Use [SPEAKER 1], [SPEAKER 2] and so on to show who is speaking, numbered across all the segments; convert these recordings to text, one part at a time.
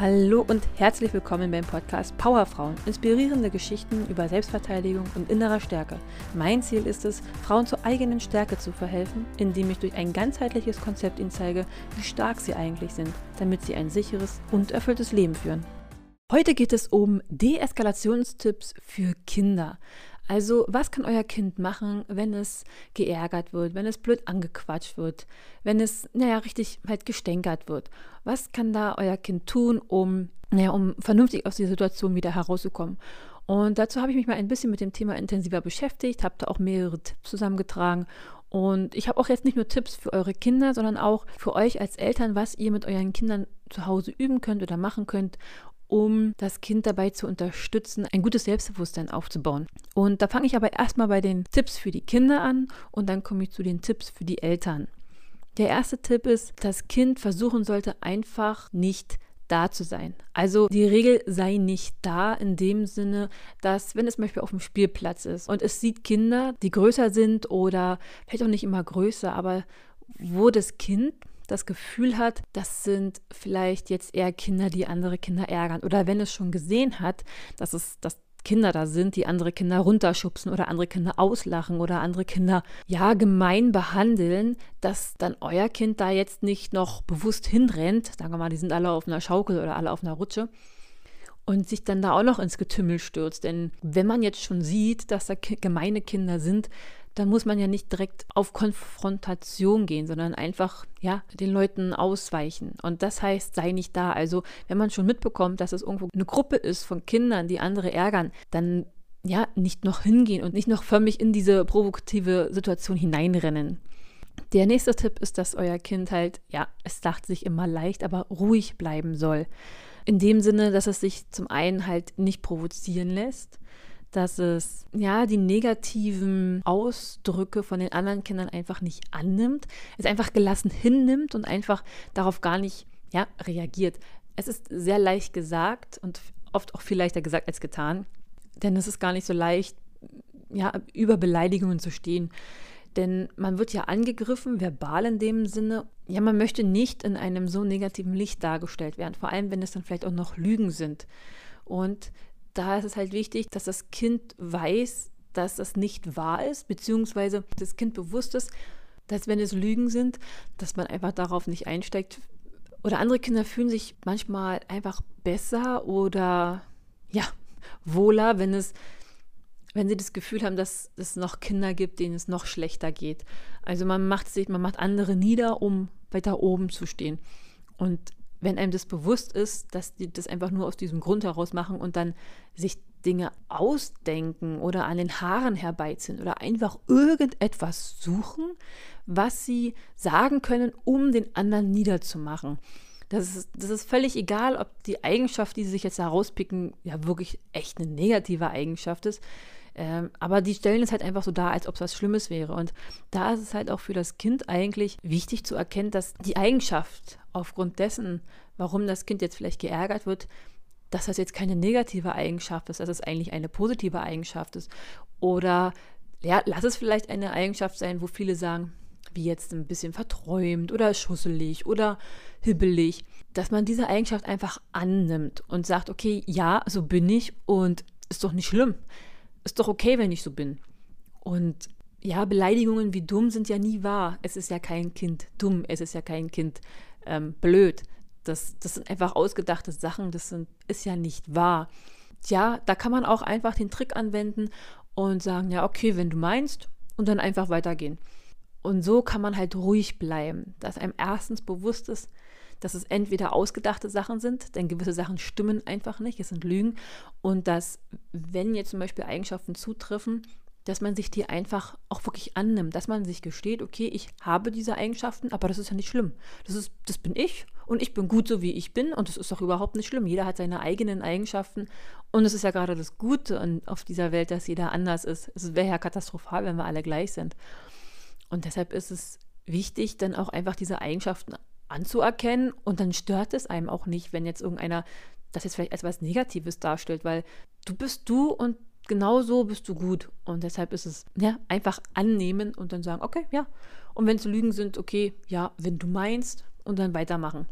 [SPEAKER 1] Hallo und herzlich willkommen beim Podcast Powerfrauen. Inspirierende Geschichten über Selbstverteidigung und innerer Stärke. Mein Ziel ist es, Frauen zur eigenen Stärke zu verhelfen, indem ich durch ein ganzheitliches Konzept ihnen zeige, wie stark sie eigentlich sind, damit sie ein sicheres und erfülltes Leben führen. Heute geht es um Deeskalationstipps für Kinder. Also, was kann euer Kind machen, wenn es geärgert wird, wenn es blöd angequatscht wird, wenn es, naja, richtig halt gestänkert wird? Was kann da euer Kind tun, um, naja, um vernünftig aus dieser Situation wieder herauszukommen? Und dazu habe ich mich mal ein bisschen mit dem Thema intensiver beschäftigt, habe da auch mehrere Tipps zusammengetragen. Und ich habe auch jetzt nicht nur Tipps für eure Kinder, sondern auch für euch als Eltern, was ihr mit euren Kindern zu Hause üben könnt oder machen könnt, um das Kind dabei zu unterstützen, ein gutes Selbstbewusstsein aufzubauen. Und da fange ich aber erstmal bei den Tipps für die Kinder an und dann komme ich zu den Tipps für die Eltern. Der erste Tipp ist, das Kind versuchen sollte einfach nicht da zu sein. Also die Regel sei nicht da in dem Sinne, dass wenn es zum Beispiel auf dem Spielplatz ist und es sieht Kinder, die größer sind oder vielleicht auch nicht immer größer, aber wo das Kind das Gefühl hat, das sind vielleicht jetzt eher Kinder, die andere Kinder ärgern. Oder wenn es schon gesehen hat, dass es dass Kinder da sind, die andere Kinder runterschubsen oder andere Kinder auslachen oder andere Kinder ja gemein behandeln, dass dann euer Kind da jetzt nicht noch bewusst hinrennt, sagen wir mal, die sind alle auf einer Schaukel oder alle auf einer Rutsche und sich dann da auch noch ins Getümmel stürzt. Denn wenn man jetzt schon sieht, dass da gemeine Kinder sind, dann muss man ja nicht direkt auf Konfrontation gehen, sondern einfach, ja, den Leuten ausweichen. Und das heißt, sei nicht da. Also, wenn man schon mitbekommt, dass es irgendwo eine Gruppe ist von Kindern, die andere ärgern, dann ja, nicht noch hingehen und nicht noch förmlich in diese provokative Situation hineinrennen. Der nächste Tipp ist, dass euer Kind halt, ja, es lacht sich immer leicht, aber ruhig bleiben soll. In dem Sinne, dass es sich zum einen halt nicht provozieren lässt, dass es ja die negativen Ausdrücke von den anderen Kindern einfach nicht annimmt, es einfach gelassen hinnimmt und einfach darauf gar nicht ja, reagiert. Es ist sehr leicht gesagt und oft auch viel leichter gesagt als getan, denn es ist gar nicht so leicht, ja, über Beleidigungen zu stehen. Denn man wird ja angegriffen, verbal in dem Sinne. Ja, man möchte nicht in einem so negativen Licht dargestellt werden, vor allem wenn es dann vielleicht auch noch Lügen sind. Und da ist es halt wichtig, dass das Kind weiß, dass das nicht wahr ist, beziehungsweise das Kind bewusst ist, dass wenn es Lügen sind, dass man einfach darauf nicht einsteigt. Oder andere Kinder fühlen sich manchmal einfach besser oder ja, wohler, wenn es wenn sie das Gefühl haben, dass es noch Kinder gibt, denen es noch schlechter geht. Also man macht sich, man macht andere nieder, um weiter oben zu stehen. Und wenn einem das bewusst ist, dass die das einfach nur aus diesem Grund heraus machen und dann sich Dinge ausdenken oder an den Haaren herbeiziehen oder einfach irgendetwas suchen, was sie sagen können, um den anderen niederzumachen. Das ist, das ist völlig egal, ob die Eigenschaft, die sie sich jetzt herauspicken, ja wirklich echt eine negative Eigenschaft ist. Ähm, aber die stellen es halt einfach so dar, als ob es was Schlimmes wäre. Und da ist es halt auch für das Kind eigentlich wichtig zu erkennen, dass die Eigenschaft aufgrund dessen, warum das Kind jetzt vielleicht geärgert wird, dass das jetzt keine negative Eigenschaft ist, dass es eigentlich eine positive Eigenschaft ist. Oder ja, lass es vielleicht eine Eigenschaft sein, wo viele sagen, wie jetzt ein bisschen verträumt oder schusselig oder hibbelig, dass man diese Eigenschaft einfach annimmt und sagt, okay, ja, so bin ich und ist doch nicht schlimm ist doch okay, wenn ich so bin. Und ja, Beleidigungen wie dumm sind ja nie wahr. Es ist ja kein Kind dumm, es ist ja kein Kind ähm, blöd. Das, das sind einfach ausgedachte Sachen, das sind, ist ja nicht wahr. Tja, da kann man auch einfach den Trick anwenden und sagen, ja, okay, wenn du meinst, und dann einfach weitergehen. Und so kann man halt ruhig bleiben, dass einem erstens bewusst ist, dass es entweder ausgedachte Sachen sind, denn gewisse Sachen stimmen einfach nicht, es sind Lügen, und dass, wenn jetzt zum Beispiel Eigenschaften zutreffen, dass man sich die einfach auch wirklich annimmt, dass man sich gesteht, okay, ich habe diese Eigenschaften, aber das ist ja nicht schlimm. Das ist, das bin ich und ich bin gut so wie ich bin und das ist doch überhaupt nicht schlimm. Jeder hat seine eigenen Eigenschaften und es ist ja gerade das Gute auf dieser Welt, dass jeder anders ist. Es wäre ja katastrophal, wenn wir alle gleich sind. Und deshalb ist es wichtig, dann auch einfach diese Eigenschaften anzuerkennen und dann stört es einem auch nicht, wenn jetzt irgendeiner das jetzt vielleicht als was Negatives darstellt, weil du bist du und genau so bist du gut. Und deshalb ist es ja, einfach annehmen und dann sagen, okay, ja. Und wenn es Lügen sind, okay, ja, wenn du meinst und dann weitermachen.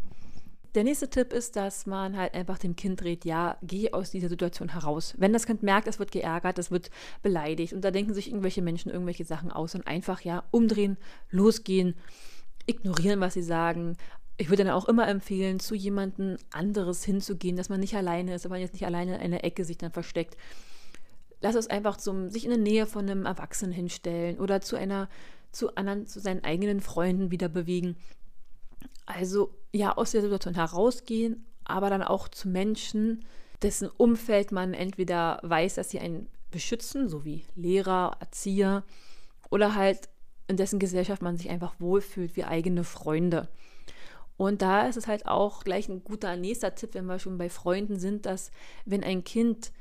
[SPEAKER 1] Der nächste Tipp ist, dass man halt einfach dem Kind rät, ja, geh aus dieser Situation heraus. Wenn das Kind merkt, es wird geärgert, es wird beleidigt und da denken sich irgendwelche Menschen irgendwelche Sachen aus und einfach ja umdrehen, losgehen, ignorieren, was sie sagen. Ich würde dann auch immer empfehlen, zu jemandem anderes hinzugehen, dass man nicht alleine ist, man jetzt nicht alleine in einer Ecke sich dann versteckt. Lass es einfach zum, sich in der Nähe von einem Erwachsenen hinstellen oder zu einer, zu anderen, zu seinen eigenen Freunden wieder bewegen also ja, aus der Situation herausgehen, aber dann auch zu Menschen, dessen Umfeld man entweder weiß, dass sie einen beschützen, so wie Lehrer, Erzieher, oder halt in dessen Gesellschaft man sich einfach wohlfühlt, wie eigene Freunde. Und da ist es halt auch gleich ein guter nächster Tipp, wenn wir schon bei Freunden sind, dass wenn ein Kind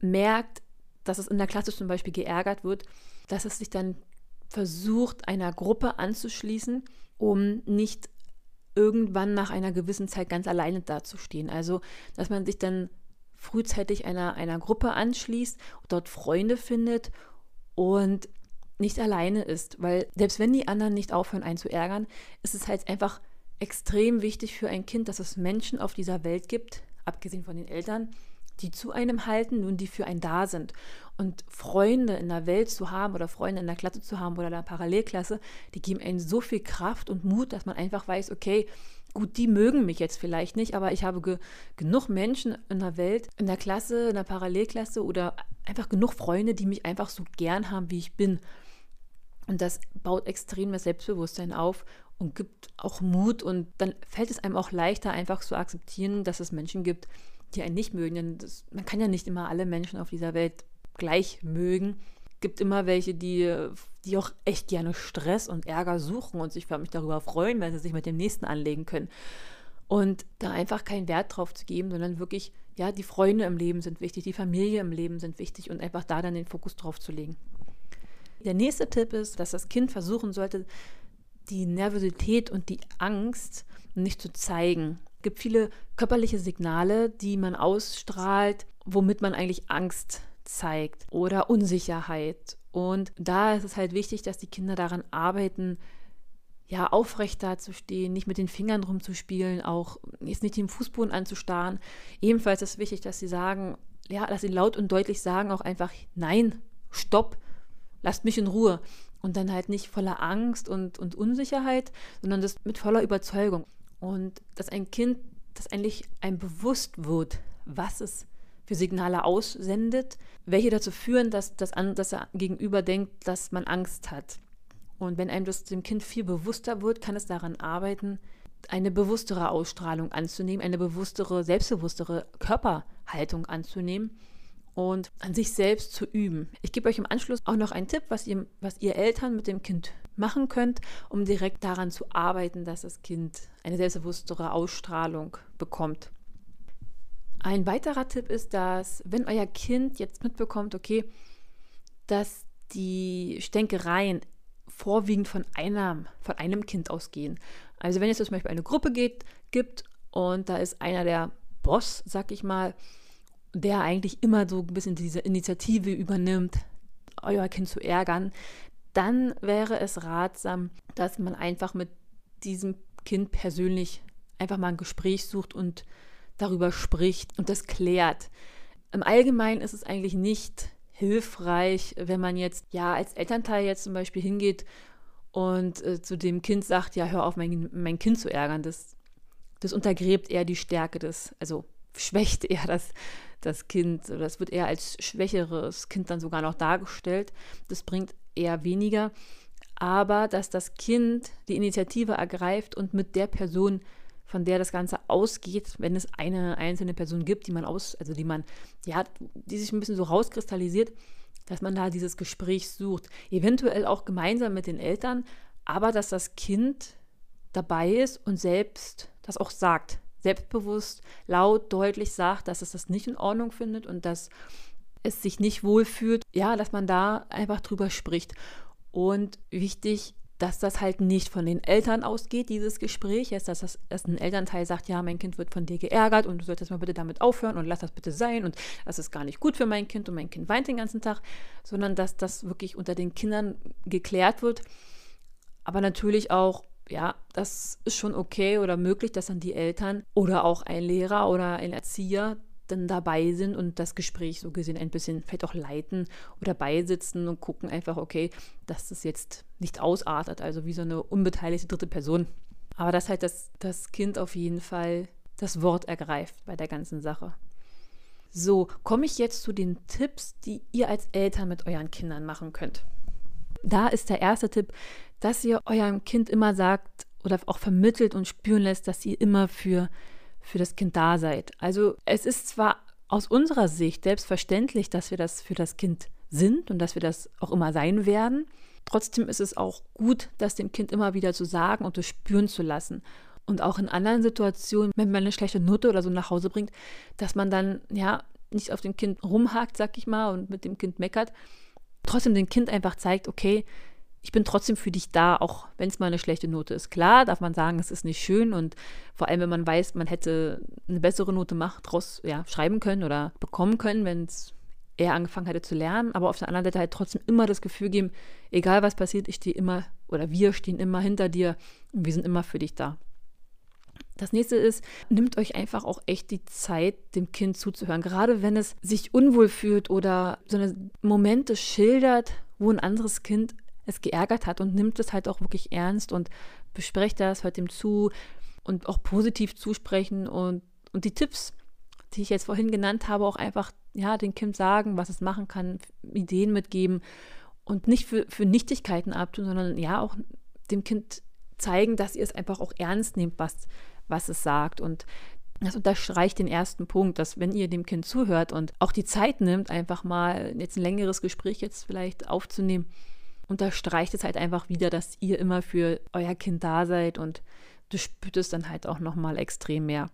[SPEAKER 1] merkt, dass es in der Klasse zum Beispiel geärgert wird, dass es sich dann versucht, einer Gruppe anzuschließen, um nicht irgendwann nach einer gewissen Zeit ganz alleine dazustehen. Also, dass man sich dann frühzeitig einer, einer Gruppe anschließt, dort Freunde findet und nicht alleine ist. Weil selbst wenn die anderen nicht aufhören, einen zu ärgern, ist es halt einfach extrem wichtig für ein Kind, dass es Menschen auf dieser Welt gibt, abgesehen von den Eltern, die zu einem halten und die für einen da sind. Und Freunde in der Welt zu haben oder Freunde in der Klasse zu haben oder in der Parallelklasse, die geben einem so viel Kraft und Mut, dass man einfach weiß, okay, gut, die mögen mich jetzt vielleicht nicht, aber ich habe ge genug Menschen in der Welt, in der Klasse, in der Parallelklasse oder einfach genug Freunde, die mich einfach so gern haben, wie ich bin. Und das baut extremes Selbstbewusstsein auf und gibt auch Mut und dann fällt es einem auch leichter, einfach zu akzeptieren, dass es Menschen gibt, die einen nicht mögen. Denn das, man kann ja nicht immer alle Menschen auf dieser Welt gleich mögen. Es gibt immer welche, die, die auch echt gerne Stress und Ärger suchen und sich förmlich darüber freuen, wenn sie sich mit dem Nächsten anlegen können. Und da einfach keinen Wert drauf zu geben, sondern wirklich, ja, die Freunde im Leben sind wichtig, die Familie im Leben sind wichtig und einfach da dann den Fokus drauf zu legen. Der nächste Tipp ist, dass das Kind versuchen sollte, die Nervosität und die Angst nicht zu zeigen. Es gibt viele körperliche Signale, die man ausstrahlt, womit man eigentlich Angst zeigt oder Unsicherheit. Und da ist es halt wichtig, dass die Kinder daran arbeiten, ja, aufrecht dazustehen, nicht mit den Fingern rumzuspielen, auch jetzt nicht den Fußboden anzustarren. Ebenfalls ist es wichtig, dass sie sagen, ja, dass sie laut und deutlich sagen auch einfach, nein, stopp, lasst mich in Ruhe. Und dann halt nicht voller Angst und, und Unsicherheit, sondern das mit voller Überzeugung. Und dass ein Kind, das eigentlich einem bewusst wird, was es für Signale aussendet, welche dazu führen, dass, das, dass er gegenüber denkt, dass man Angst hat. Und wenn einem das dem Kind viel bewusster wird, kann es daran arbeiten, eine bewusstere Ausstrahlung anzunehmen, eine bewusstere, selbstbewusstere Körperhaltung anzunehmen und an sich selbst zu üben. Ich gebe euch im Anschluss auch noch einen Tipp, was ihr, was ihr Eltern mit dem Kind machen könnt, um direkt daran zu arbeiten, dass das Kind eine selbstbewusstere Ausstrahlung bekommt. Ein weiterer Tipp ist, dass wenn euer Kind jetzt mitbekommt, okay, dass die Stänkereien vorwiegend von einem, von einem Kind ausgehen. Also wenn es zum Beispiel eine Gruppe geht, gibt und da ist einer der Boss, sag ich mal, der eigentlich immer so ein bisschen diese Initiative übernimmt, euer Kind zu ärgern, dann wäre es ratsam, dass man einfach mit diesem Kind persönlich einfach mal ein Gespräch sucht und darüber spricht und das klärt. Im Allgemeinen ist es eigentlich nicht hilfreich, wenn man jetzt ja als Elternteil jetzt zum Beispiel hingeht und äh, zu dem Kind sagt, ja, hör auf, mein, mein Kind zu ärgern. Das, das untergräbt eher die Stärke des, also schwächt eher das, das Kind, das wird eher als schwächeres Kind dann sogar noch dargestellt. Das bringt eher weniger. Aber dass das Kind die Initiative ergreift und mit der Person, von der das Ganze ausgeht, wenn es eine einzelne Person gibt, die man aus, also die man, ja, die sich ein bisschen so rauskristallisiert, dass man da dieses Gespräch sucht. Eventuell auch gemeinsam mit den Eltern, aber dass das Kind dabei ist und selbst das auch sagt selbstbewusst, laut, deutlich sagt, dass es das nicht in Ordnung findet und dass es sich nicht wohlfühlt, ja, dass man da einfach drüber spricht. Und wichtig, dass das halt nicht von den Eltern ausgeht, dieses Gespräch, jetzt, dass, das, dass ein Elternteil sagt, ja, mein Kind wird von dir geärgert und du solltest mal bitte damit aufhören und lass das bitte sein und das ist gar nicht gut für mein Kind und mein Kind weint den ganzen Tag, sondern dass das wirklich unter den Kindern geklärt wird, aber natürlich auch ja, das ist schon okay oder möglich, dass dann die Eltern oder auch ein Lehrer oder ein Erzieher dann dabei sind und das Gespräch so gesehen ein bisschen vielleicht auch leiten oder beisitzen und gucken einfach, okay, dass das jetzt nicht ausartet, also wie so eine unbeteiligte dritte Person. Aber dass halt das, das Kind auf jeden Fall das Wort ergreift bei der ganzen Sache. So, komme ich jetzt zu den Tipps, die ihr als Eltern mit euren Kindern machen könnt. Da ist der erste Tipp, dass ihr eurem Kind immer sagt oder auch vermittelt und spüren lässt, dass ihr immer für, für das Kind da seid. Also es ist zwar aus unserer Sicht selbstverständlich, dass wir das für das Kind sind und dass wir das auch immer sein werden. Trotzdem ist es auch gut, das dem Kind immer wieder zu sagen und zu spüren zu lassen. Und auch in anderen Situationen, wenn man eine schlechte Note oder so nach Hause bringt, dass man dann ja nicht auf dem Kind rumhakt, sag ich mal, und mit dem Kind meckert, trotzdem dem Kind einfach zeigt, okay, ich bin trotzdem für dich da, auch wenn es mal eine schlechte Note ist. Klar, darf man sagen, es ist nicht schön und vor allem, wenn man weiß, man hätte eine bessere Note macht, draus ja, schreiben können oder bekommen können, wenn es er angefangen hätte zu lernen, aber auf der anderen Seite halt trotzdem immer das Gefühl geben, egal was passiert, ich stehe immer oder wir stehen immer hinter dir und wir sind immer für dich da. Das nächste ist, nimmt euch einfach auch echt die Zeit, dem Kind zuzuhören. Gerade wenn es sich unwohl fühlt oder so eine Momente schildert, wo ein anderes Kind es geärgert hat und nimmt es halt auch wirklich ernst und besprecht das, hört ihm zu und auch positiv zusprechen und, und die Tipps, die ich jetzt vorhin genannt habe, auch einfach ja, dem Kind sagen, was es machen kann, Ideen mitgeben und nicht für, für Nichtigkeiten abtun, sondern ja auch dem Kind zeigen, dass ihr es einfach auch ernst nehmt, was, was es sagt. Und das unterstreicht den ersten Punkt, dass wenn ihr dem Kind zuhört und auch die Zeit nimmt, einfach mal jetzt ein längeres Gespräch jetzt vielleicht aufzunehmen, unterstreicht es halt einfach wieder, dass ihr immer für euer Kind da seid und du spürt es dann halt auch nochmal extrem mehr.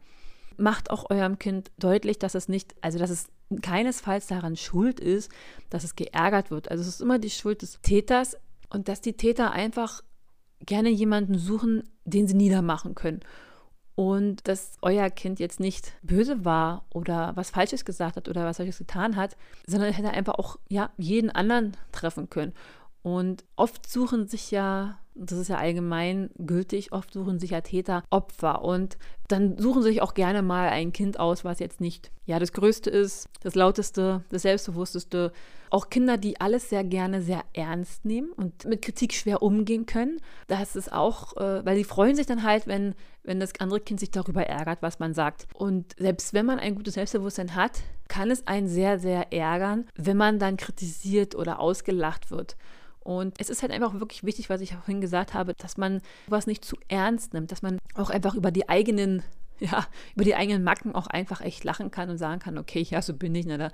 [SPEAKER 1] Macht auch eurem Kind deutlich, dass es nicht, also dass es keinesfalls daran schuld ist, dass es geärgert wird. Also es ist immer die Schuld des Täters und dass die Täter einfach gerne jemanden suchen, den sie niedermachen können und dass euer Kind jetzt nicht böse war oder was Falsches gesagt hat oder was Falsches getan hat, sondern hätte einfach auch ja, jeden anderen treffen können. Und oft suchen sich ja, das ist ja allgemein gültig, oft suchen sich ja Täter Opfer. Und dann suchen sie sich auch gerne mal ein Kind aus, was jetzt nicht ja das Größte ist, das Lauteste, das Selbstbewussteste. Auch Kinder, die alles sehr gerne sehr ernst nehmen und mit Kritik schwer umgehen können. Das ist auch, äh, weil sie freuen sich dann halt, wenn, wenn das andere Kind sich darüber ärgert, was man sagt. Und selbst wenn man ein gutes Selbstbewusstsein hat, kann es einen sehr, sehr ärgern, wenn man dann kritisiert oder ausgelacht wird. Und es ist halt einfach wirklich wichtig, was ich vorhin gesagt habe, dass man was nicht zu ernst nimmt, dass man auch einfach über die eigenen ja, über die eigenen Macken auch einfach echt lachen kann und sagen kann, okay, ja, so bin ich. Na, da.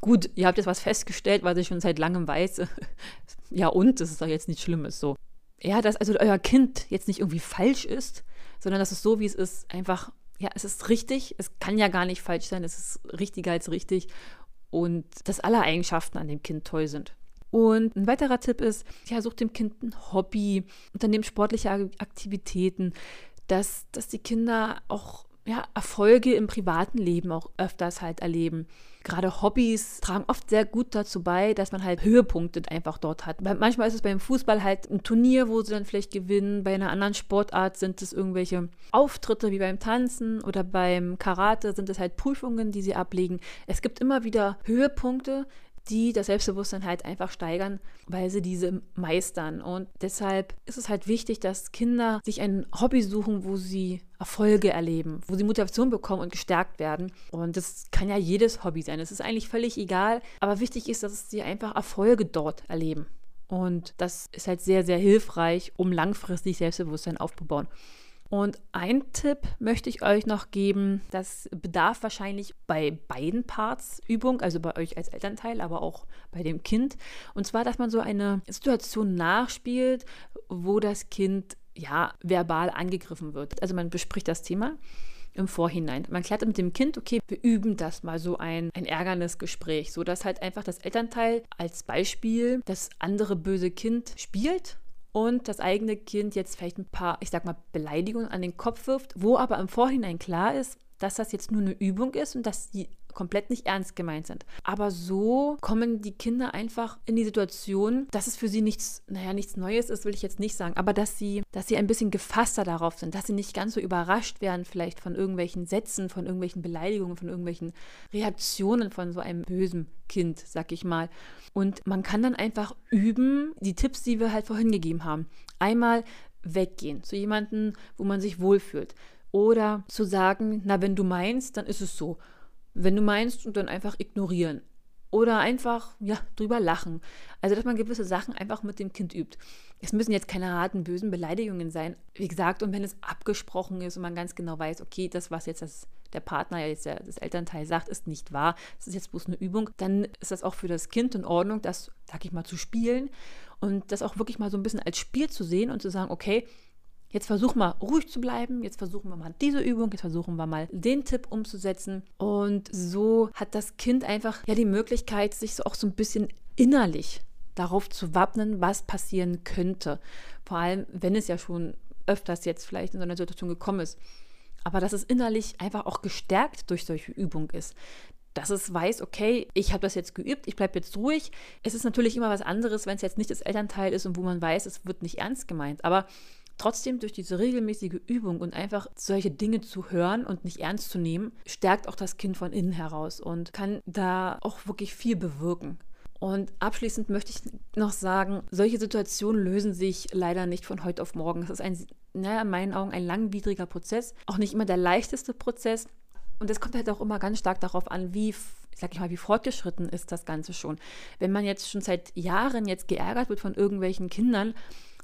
[SPEAKER 1] Gut, ihr habt jetzt was festgestellt, was ich schon seit langem weiß. ja, und das ist doch jetzt nichts Schlimmes so. Ja, dass also euer Kind jetzt nicht irgendwie falsch ist, sondern dass es so, wie es ist, einfach, ja, es ist richtig. Es kann ja gar nicht falsch sein. Es ist richtiger als richtig. Und dass alle Eigenschaften an dem Kind toll sind. Und ein weiterer Tipp ist, ja, sucht dem Kind ein Hobby, unternehmt sportliche Aktivitäten, dass, dass die Kinder auch ja, Erfolge im privaten Leben auch öfters halt erleben. Gerade Hobbys tragen oft sehr gut dazu bei, dass man halt Höhepunkte einfach dort hat. Manchmal ist es beim Fußball halt ein Turnier, wo sie dann vielleicht gewinnen. Bei einer anderen Sportart sind es irgendwelche Auftritte wie beim Tanzen oder beim Karate sind es halt Prüfungen, die sie ablegen. Es gibt immer wieder Höhepunkte, die das Selbstbewusstsein halt einfach steigern, weil sie diese meistern. Und deshalb ist es halt wichtig, dass Kinder sich ein Hobby suchen, wo sie Erfolge erleben, wo sie Motivation bekommen und gestärkt werden. Und das kann ja jedes Hobby sein. Es ist eigentlich völlig egal. Aber wichtig ist, dass sie einfach Erfolge dort erleben. Und das ist halt sehr, sehr hilfreich, um langfristig Selbstbewusstsein aufzubauen. Und ein Tipp möchte ich euch noch geben, das bedarf wahrscheinlich bei beiden Parts Übung, also bei euch als Elternteil, aber auch bei dem Kind. Und zwar, dass man so eine Situation nachspielt, wo das Kind ja verbal angegriffen wird. Also man bespricht das Thema im Vorhinein. Man klärt mit dem Kind, okay, wir üben das mal so ein, ein ärgernis Gespräch, sodass halt einfach das Elternteil als Beispiel das andere böse Kind spielt und das eigene Kind jetzt vielleicht ein paar, ich sag mal, Beleidigungen an den Kopf wirft, wo aber im Vorhinein klar ist, dass das jetzt nur eine Übung ist und dass die komplett nicht ernst gemeint sind. Aber so kommen die Kinder einfach in die Situation, dass es für sie nichts, naja, nichts Neues ist, will ich jetzt nicht sagen, aber dass sie, dass sie ein bisschen gefasster darauf sind, dass sie nicht ganz so überrascht werden, vielleicht von irgendwelchen Sätzen, von irgendwelchen Beleidigungen, von irgendwelchen Reaktionen von so einem bösen Kind, sag ich mal. Und man kann dann einfach üben, die Tipps, die wir halt vorhin gegeben haben. Einmal weggehen zu jemandem, wo man sich wohlfühlt. Oder zu sagen, na, wenn du meinst, dann ist es so. Wenn du meinst, und dann einfach ignorieren. Oder einfach, ja, drüber lachen. Also, dass man gewisse Sachen einfach mit dem Kind übt. Es müssen jetzt keine harten, bösen Beleidigungen sein. Wie gesagt, und wenn es abgesprochen ist und man ganz genau weiß, okay, das, was jetzt das, der Partner, jetzt der, das Elternteil sagt, ist nicht wahr, das ist jetzt bloß eine Übung, dann ist das auch für das Kind in Ordnung, das, sag ich mal, zu spielen und das auch wirklich mal so ein bisschen als Spiel zu sehen und zu sagen, okay, Jetzt versuchen wir ruhig zu bleiben, jetzt versuchen wir mal diese Übung, jetzt versuchen wir mal den Tipp umzusetzen. Und so hat das Kind einfach ja die Möglichkeit, sich so auch so ein bisschen innerlich darauf zu wappnen, was passieren könnte. Vor allem, wenn es ja schon öfters jetzt vielleicht in so einer Situation gekommen ist. Aber dass es innerlich einfach auch gestärkt durch solche Übung ist dass es weiß, okay, ich habe das jetzt geübt, ich bleibe jetzt ruhig. Es ist natürlich immer was anderes, wenn es jetzt nicht das Elternteil ist und wo man weiß, es wird nicht ernst gemeint. Aber Trotzdem durch diese regelmäßige Übung und einfach solche Dinge zu hören und nicht ernst zu nehmen, stärkt auch das Kind von innen heraus und kann da auch wirklich viel bewirken. Und abschließend möchte ich noch sagen, solche Situationen lösen sich leider nicht von heute auf morgen. Es ist ein, naja, in meinen Augen ein langwidriger Prozess, auch nicht immer der leichteste Prozess. Und es kommt halt auch immer ganz stark darauf an, wie sag ich mal, wie fortgeschritten ist das Ganze schon. Wenn man jetzt schon seit Jahren jetzt geärgert wird von irgendwelchen Kindern,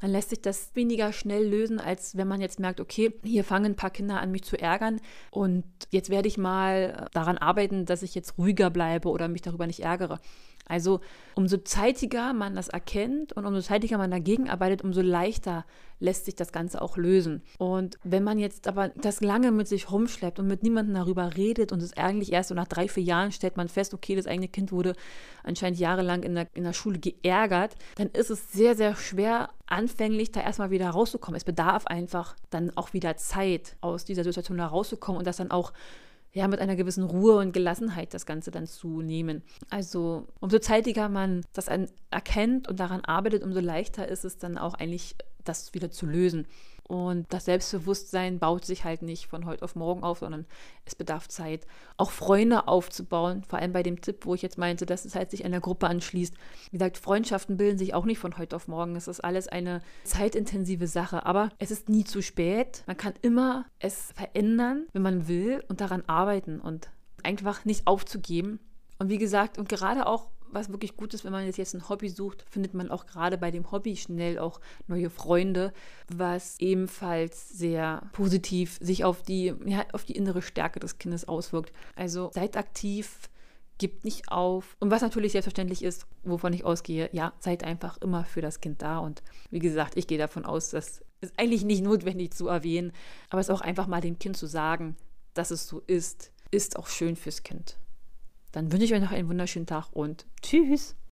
[SPEAKER 1] dann lässt sich das weniger schnell lösen, als wenn man jetzt merkt, okay, hier fangen ein paar Kinder an, mich zu ärgern und jetzt werde ich mal daran arbeiten, dass ich jetzt ruhiger bleibe oder mich darüber nicht ärgere. Also umso zeitiger man das erkennt und umso zeitiger man dagegen arbeitet, umso leichter lässt sich das Ganze auch lösen. Und wenn man jetzt aber das lange mit sich rumschleppt und mit niemandem darüber redet und es eigentlich erst so nach drei, vier Jahren stellt man fest, okay, das eigene Kind wurde anscheinend jahrelang in der, in der Schule geärgert, dann ist es sehr, sehr schwer, anfänglich da erstmal wieder rauszukommen. Es bedarf einfach dann auch wieder Zeit, aus dieser Situation herauszukommen und das dann auch ja, mit einer gewissen Ruhe und Gelassenheit das Ganze dann zu nehmen. Also umso zeitiger man das erkennt und daran arbeitet, umso leichter ist es dann auch eigentlich, das wieder zu lösen. Und das Selbstbewusstsein baut sich halt nicht von heute auf morgen auf, sondern es bedarf Zeit. Auch Freunde aufzubauen, vor allem bei dem Tipp, wo ich jetzt meinte, dass es halt sich einer Gruppe anschließt. Wie gesagt, Freundschaften bilden sich auch nicht von heute auf morgen. Es ist alles eine zeitintensive Sache, aber es ist nie zu spät. Man kann immer es verändern, wenn man will und daran arbeiten und einfach nicht aufzugeben. Und wie gesagt, und gerade auch was wirklich gut ist, wenn man jetzt ein Hobby sucht, findet man auch gerade bei dem Hobby schnell auch neue Freunde, was ebenfalls sehr positiv sich auf die, ja, auf die innere Stärke des Kindes auswirkt. Also seid aktiv, gibt nicht auf. Und was natürlich selbstverständlich ist, wovon ich ausgehe, ja, seid einfach immer für das Kind da. Und wie gesagt, ich gehe davon aus, dass es eigentlich nicht notwendig zu erwähnen, aber es auch einfach mal dem Kind zu sagen, dass es so ist, ist auch schön fürs Kind. Dann wünsche ich euch noch einen wunderschönen Tag und tschüss.